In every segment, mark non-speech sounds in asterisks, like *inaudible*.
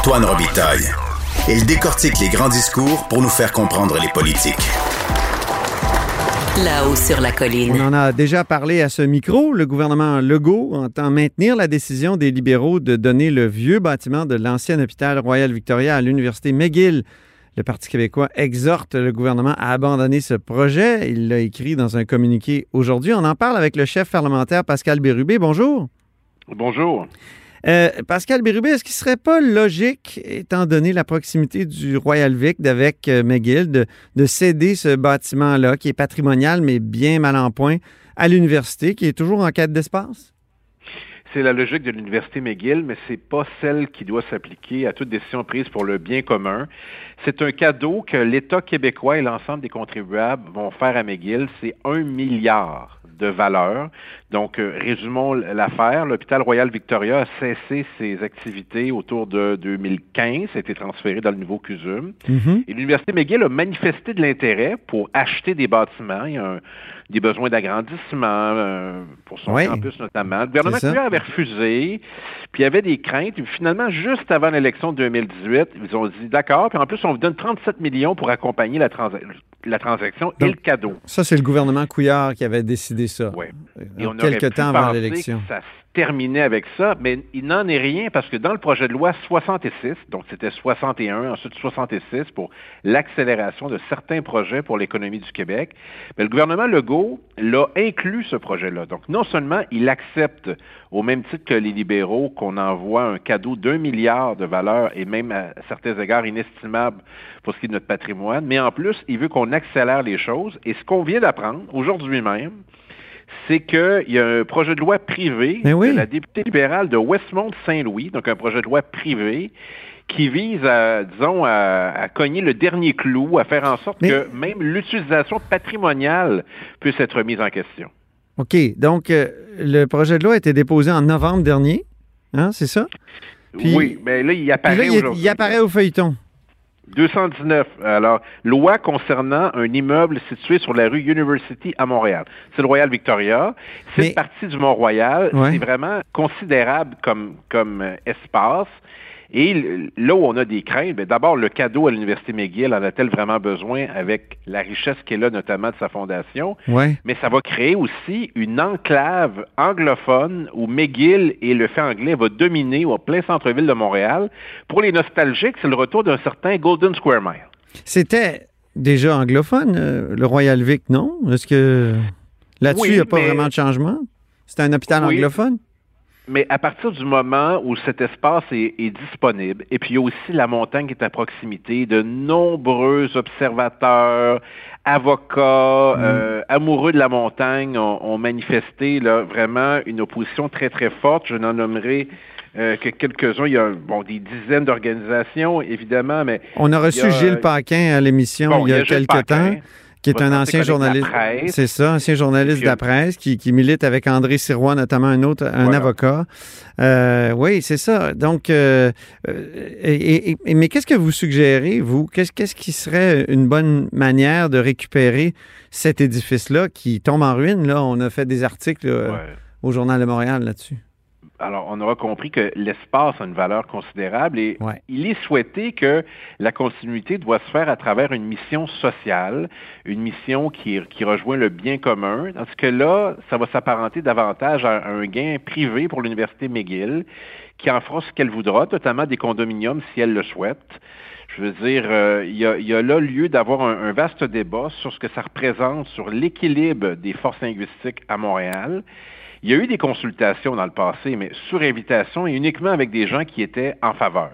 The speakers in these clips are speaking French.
Antoine Robitaille. Il décortique les grands discours pour nous faire comprendre les politiques. Là-haut sur la colline. On en a déjà parlé à ce micro. Le gouvernement Legault entend maintenir la décision des libéraux de donner le vieux bâtiment de l'ancien hôpital Royal Victoria à l'Université McGill. Le Parti québécois exhorte le gouvernement à abandonner ce projet. Il l'a écrit dans un communiqué aujourd'hui. On en parle avec le chef parlementaire Pascal Bérubé. Bonjour. Bonjour. Euh, Pascal Bérubé, est-ce qu'il ne serait pas logique, étant donné la proximité du Royal Vic avec euh, McGill, de, de, céder ce bâtiment-là, qui est patrimonial, mais bien mal en point, à l'université, qui est toujours en quête d'espace? C'est la logique de l'Université McGill, mais c'est pas celle qui doit s'appliquer à toute décision prise pour le bien commun. C'est un cadeau que l'État québécois et l'ensemble des contribuables vont faire à McGill. C'est un milliard de valeur. Donc, euh, résumons l'affaire. L'hôpital Royal Victoria a cessé ses activités autour de 2015, a été transféré dans le nouveau CUSUM. Mhm. Et l'Université McGill a manifesté de l'intérêt pour acheter des bâtiments. Il y a un, des besoins d'agrandissement euh, pour son Oui. campus notamment. Le gouvernement avait refusé, puis il y avait des craintes. Et finalement, juste avant l'élection de 2018, ils ont dit d'accord, puis en plus, on vous donne 37 millions pour accompagner la, transa- la transaction et Donc, le cadeau. Ça, c'est le gouvernement Couillard qui avait décidé ça. Ouais. Euh, Et on quelques temps avant l'élection. ça se terminait avec ça, mais il n'en est rien parce que dans le projet de loi 66, donc c'était 61, ensuite 66 pour l'accélération de certains projets pour l'économie du Québec, mais le gouvernement Legault l'a inclus ce projet-là. Donc non seulement il accepte au même titre que les libéraux qu'on envoie un cadeau d'un milliard de valeur et même à certains égards inestimable pour ce qui est de notre patrimoine, mais en plus, il veut qu'on accélère les choses. Et ce qu'on vient d'apprendre aujourd'hui même, c'est qu'il y a un projet de loi privé Mais oui. de la députée libérale de Westmont-Saint-Louis, donc un projet de loi privé qui vise à, disons, à, à cogner le dernier clou, à faire en sorte Mais- que même l'utilisation patrimoniale puisse être mise en question. OK. Donc, euh, le projet de loi a été déposé en novembre dernier. Hein, c'est ça? Puis- oui, mais là, il apparaît là, il, aujourd'hui. il apparaît au feuilleton. 219. Alors, loi concernant un immeuble situé sur la rue University à Montréal. C'est le Royal Victoria. Mais- Cette partie du Mont-Royal, Ouais. c'est vraiment considérable comme, comme euh, espace. Et là où on a des craintes, ben, d'abord, le cadeau à l'Université McGill en a-t-elle vraiment besoin avec la richesse qu'elle a, notamment de sa fondation? Oui. Mais ça va créer aussi une enclave anglophone où McGill et le fait anglais va dominer au plein centre-ville de Montréal. Pour les nostalgiques, c'est le retour d'un certain Golden Square Mile. C'était déjà anglophone, euh, le Royal Vic, non? Est-ce que là-dessus, Oui, il n'y a pas mais- vraiment de changement? C'est un hôpital Oui. anglophone? Mais à partir du moment où cet espace est, est disponible, et puis il y a aussi la montagne qui est à proximité, de nombreux observateurs, avocats, euh, amoureux de la montagne ont, ont manifesté là, vraiment une opposition très très forte. Je n'en nommerai euh, que quelques-uns. Il y a bon, des dizaines d'organisations, évidemment, mais On a reçu a- Gilles Paquin à l'émission Bon, il y a, quelques temps, qui est un ancien journaliste. C'est ça, ancien journaliste de la presse qui, qui milite avec André Sirois, notamment un autre, un Voilà. avocat. Euh, oui, c'est ça. Donc, euh, euh, et- et- et- mais qu'est-ce que vous suggérez, vous? Qu'est-ce qu'est-ce qui serait une bonne manière de récupérer cet édifice-là qui tombe en ruine? Là, on a fait des articles euh, ouais. au Journal de Montréal là-dessus. Alors, on aura compris que l'espace a une valeur considérable et Ouais. il est souhaité que la continuité doit se faire à travers une mission sociale, une mission qui, qui rejoint le bien commun. Tandis que là, ça va s'apparenter davantage à un gain privé pour l'Université McGill, qui en fera ce qu'elle voudra, notamment des condominiums si elle le souhaite. Je veux dire, euh, il y, a, là lieu d'avoir un, un vaste débat sur ce que ça représente sur l'équilibre des forces linguistiques à Montréal. Il y a eu des consultations dans le passé, mais sur invitation et uniquement avec des gens qui étaient en faveur.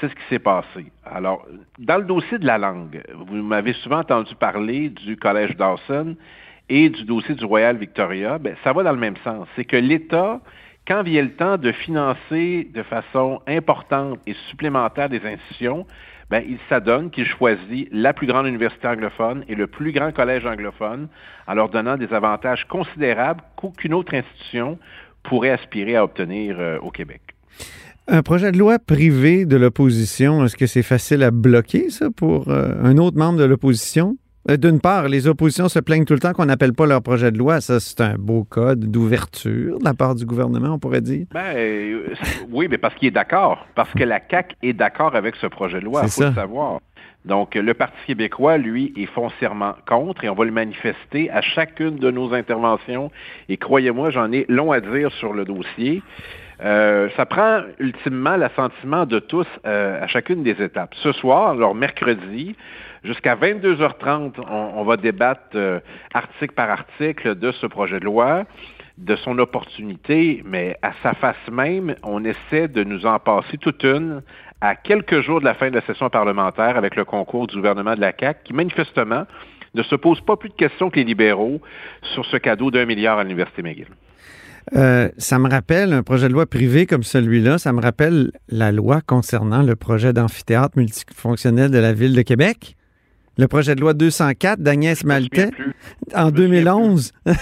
C'est ce qui s'est passé. Alors, dans le dossier de la langue, vous m'avez souvent entendu parler du Collège Dawson et du dossier du Royal Victoria. Ben, ça va dans le même sens. C'est que l'État, quand vient le temps de financer de façon importante et supplémentaire des institutions, ben, il s'adonne qu'il choisit la plus grande université anglophone et le plus grand collège anglophone en leur donnant des avantages considérables qu'aucune autre institution pourrait aspirer à obtenir euh, au Québec. Un projet de loi privé de l'opposition, est-ce que c'est facile à bloquer, ça, pour euh, un autre membre de l'opposition? Euh, D'une part, les oppositions se plaignent tout le temps qu'on n'appelle pas leur projet de loi. Ça, c'est un beau code d'ouverture de la part du gouvernement, on pourrait dire. Ben, euh, oui, mais parce qu'il est d'accord. Parce que la CAQ est d'accord avec ce projet de loi, il faut le savoir. Donc, le Parti québécois, lui, est foncièrement contre et on va le manifester à chacune de nos interventions. Et croyez-moi, j'en ai long à dire sur le dossier. Euh, ça prend ultimement l'assentiment de tous euh, à chacune des étapes. Ce soir, alors mercredi, jusqu'à 22h30, on, va débattre euh, article par article de ce projet de loi de son opportunité, mais à sa face même, on essaie de nous en passer toute une à quelques jours de la fin de la session parlementaire avec le concours du gouvernement de la CAQ, qui manifestement ne se pose pas plus de questions que les libéraux sur ce cadeau d'un milliard à l'Université McGill. Euh, ça me rappelle un projet de loi privé comme celui-là, ça me rappelle la loi concernant le projet d'amphithéâtre multifonctionnel de la Ville de Québec. Le projet de loi 204 d'Agnès Maltais en 2011. *laughs*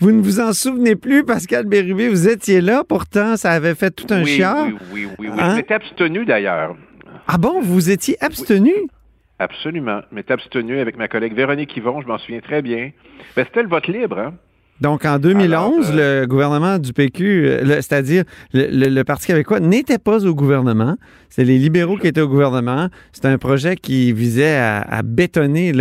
Vous ne vous en souvenez plus, Pascal Bérubé, vous étiez là, pourtant, ça avait fait tout un oui, chiard. Oui, oui, oui, oui. Hein? Je abstenu d'ailleurs. Ah bon, vous étiez abstenu? Absolument. Je m'étais abstenu avec ma collègue Véronique Yvon, je m'en souviens très bien. Ben, C'était le vote libre, hein? Donc, en 2011, euh, le gouvernement du PQ, euh, c'est-à-dire le, Parti québécois, n'était pas au gouvernement. C'est les libéraux qui étaient au gouvernement. C'était un projet qui visait à, bétonner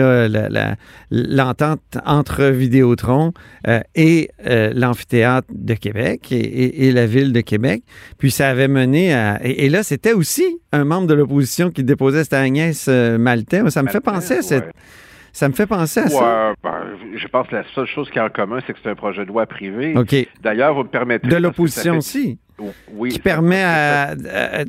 l'entente entre Vidéotron euh, et l'amphithéâtre de Québec et, la ville de Québec. Puis ça avait mené à... Et, là, c'était aussi un membre de l'opposition qui déposait, c'était Agnès Maltais. Ça me fait penser à cette... Ça me fait penser à ça. Ben, je pense que la seule chose qui est en commun, c'est que c'est un projet de loi privé. D'ailleurs, vous me permettez... De l'opposition aussi. Oui. Qui permet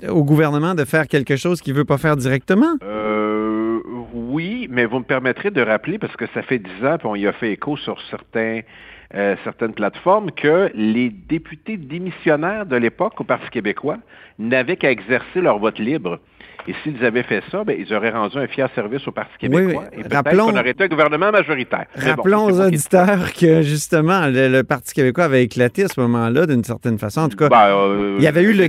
au gouvernement de faire quelque chose qu'il ne veut pas faire directement. Euh, oui, mais vous me permettrez de rappeler, parce que ça fait dix ans, puis on y a fait écho sur certains... Euh, certaines plateformes que les députés démissionnaires de l'époque au Parti québécois n'avaient qu'à exercer leur vote libre. Et s'ils avaient fait ça, ben, ils auraient rendu un fier service au Parti québécois. et peut-être qu'on aurait été un gouvernement majoritaire. Rappelons aux auditeurs que, justement, le, Parti québécois avait éclaté à ce moment-là, d'une certaine façon. En tout cas, ben, euh, il y avait eu le,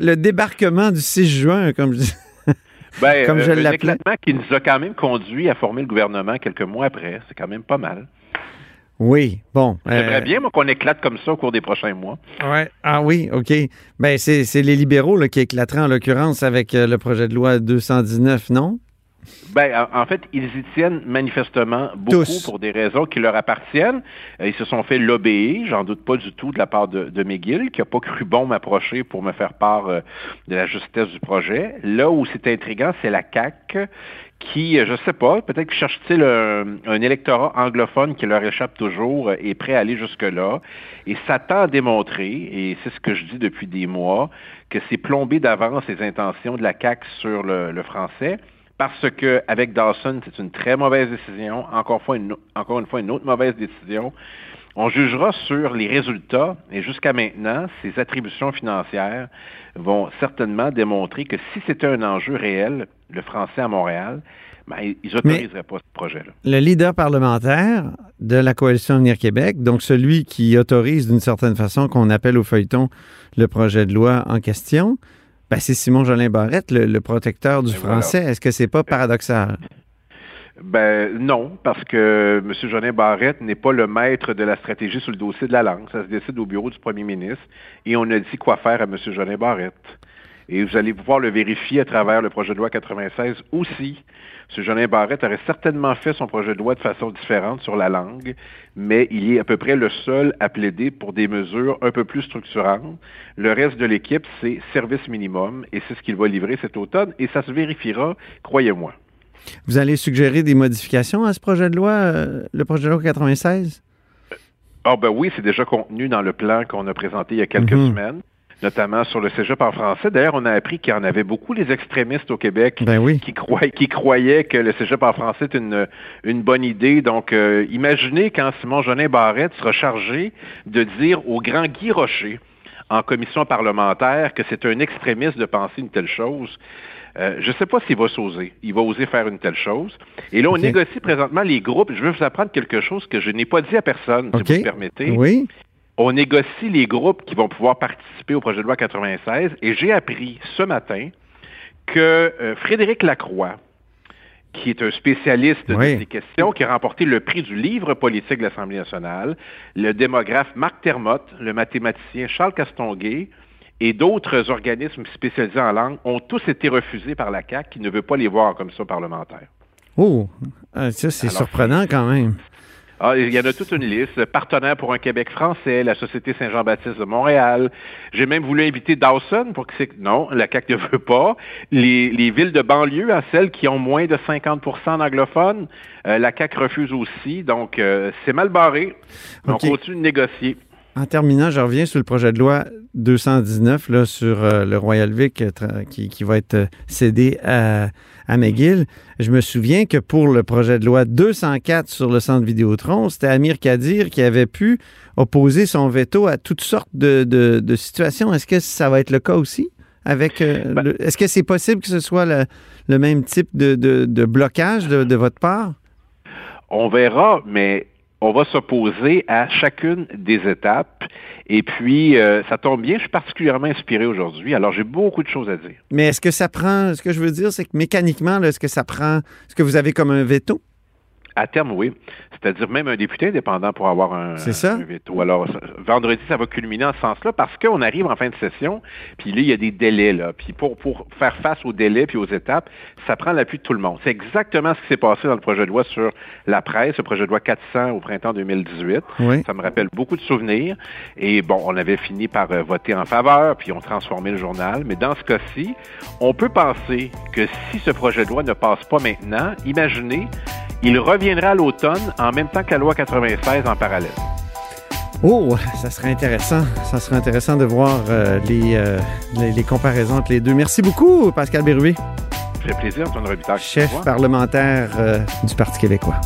le débarquement du 6 juin, comme je dis. *laughs* Ben, comme je euh, éclatement qui nous a quand même conduit à former le gouvernement quelques mois après. C'est quand même pas mal. Oui, bon. J'aimerais euh, bien, moi, qu'on éclate comme ça au cours des prochains mois. Ouais. Ah oui, OK. Ben, c'est les libéraux là, qui éclateraient, en l'occurrence, avec euh, le projet de loi 219, non? Ben, en fait, ils y tiennent manifestement beaucoup pour des raisons qui leur appartiennent. Euh, ils se sont fait l'obéir, j'en doute pas du tout, de la part de, de McGill, qui n'a pas cru bon m'approcher pour me faire part de la justesse du projet. Là où c'est intriguant, c'est la CAQ qui, euh, je sais pas, peut-être cherche-t-il un, électorat anglophone qui leur échappe toujours et prêt à aller jusque-là, et s'attend à démontrer, et c'est ce que je dis depuis des mois, que c'est plomber d'avance les intentions de la CAQ sur le, français, parce que avec Dawson, c'est une très mauvaise décision, encore, fois encore une fois une autre mauvaise décision. On jugera sur les résultats et jusqu'à maintenant, ces attributions financières vont certainement démontrer que si c'était un enjeu réel, le français à Montréal, ben, ils n'autoriseraient pas ce projet-là. Le leader parlementaire de la Coalition Avenir Québec, donc celui qui autorise d'une certaine façon qu'on appelle au feuilleton le projet de loi en question, ben, c'est Simon Jolin Barrette, le, protecteur du français. Est-ce que c'est pas paradoxal? Ben non, parce que M. Jolin Barrette n'est pas le maître de la stratégie sur le dossier de la langue. Ça se décide au bureau du premier ministre et on a dit quoi faire à M. Jolin Barrette. Et vous allez pouvoir le vérifier à travers le projet de loi 96 aussi. M. Jolin Barrette aurait certainement fait son projet de loi de façon différente sur la langue, mais il est à peu près le seul à plaider pour des mesures un peu plus structurantes. Le reste de l'équipe, c'est service minimum et c'est ce qu'il va livrer cet automne et ça se vérifiera, croyez-moi. Vous allez suggérer des modifications à ce projet de loi, euh, le projet de loi 96? Ah ben oui, c'est déjà contenu dans le plan qu'on a présenté il y a quelques mhm. semaines notamment sur le cégep en français. D'ailleurs, on a appris qu'il y en avait beaucoup les extrémistes au Québec ben qui, croyaient, qui croyaient que le cégep en français est une, une bonne idée. Donc, euh, imaginez quand Simon Jolin Barrette sera chargé de dire au grand Guy Rocher en commission parlementaire que c'est un extrémiste de penser une telle chose. Euh, je ne sais pas s'il va s'oser. Il va oser faire une telle chose. Et là, on négocie présentement les groupes. Je vais vous apprendre quelque chose que je n'ai pas dit à personne, si vous me permettez. Oui. On négocie les groupes qui vont pouvoir participer au projet de loi 96 et j'ai appris ce matin que euh, Frédéric Lacroix, qui est un spécialiste de ces questions, qui a remporté le prix du livre politique de l'Assemblée nationale, le démographe Marc Termotte, le mathématicien Charles Castonguay et d'autres organismes spécialisés en langue ont tous été refusés par la CAQ qui ne veut pas les voir comme ça parlementaires. Oh, ah, ça c'est surprenant quand même. Ah, il y en a toute une liste. Partenaire pour un Québec français, la Société Saint-Jean-Baptiste de Montréal. J'ai même voulu inviter Dawson pour que c'est... Non, la CAQ ne veut pas. Les, villes de banlieue, à celles qui ont moins de 50% d'anglophones, euh, la CAQ refuse aussi. Donc, euh, c'est mal barré. On continue de négocier. En terminant, je reviens sur le projet de loi 219 là, sur euh, le Royal Vic qui, qui, va être cédé à à McGill. Je me souviens que pour le projet de loi 204 sur le centre Vidéotron, c'était Amir Kadir qui avait pu opposer son veto à toutes sortes de, situations. Est-ce que ça va être le cas aussi? Avec, euh, ben est-ce que c'est possible que ce soit le, même type de, blocage de votre part? On verra, mais on va s'opposer à chacune des étapes. Et puis, euh, ça tombe bien, je suis particulièrement inspiré aujourd'hui. Alors, j'ai beaucoup de choses à dire. Mais est-ce que ça prend, ce que je veux dire, c'est que mécaniquement, est-ce que ça prend, est-ce que vous avez comme un veto? À terme, oui. C'est-à-dire même un député indépendant pour avoir un, veto. Alors, vendredi, ça va culminer en ce sens-là parce qu'on arrive en fin de session, puis là, il y a des délais. Là. Puis pour, pour faire face aux délais puis aux étapes, ça prend l'appui de tout le monde. C'est exactement ce qui s'est passé dans le projet de loi sur la presse, le projet de loi 400 au printemps 2018. Ça me rappelle beaucoup de souvenirs. Et bon, on avait fini par euh, voter en faveur, puis on transformé le journal. Mais dans ce cas-ci, on peut penser que si ce projet de loi ne passe pas maintenant, imaginez il reviendra à l'automne en même temps que la loi 96 en parallèle. Oh, ça serait intéressant. Ça serait intéressant de voir euh, euh, les, les, comparaisons entre les deux. Merci beaucoup, Pascal Berruet. Ça fait plaisir, Antoine Robitaille. Chef parlementaire euh, du Parti québécois.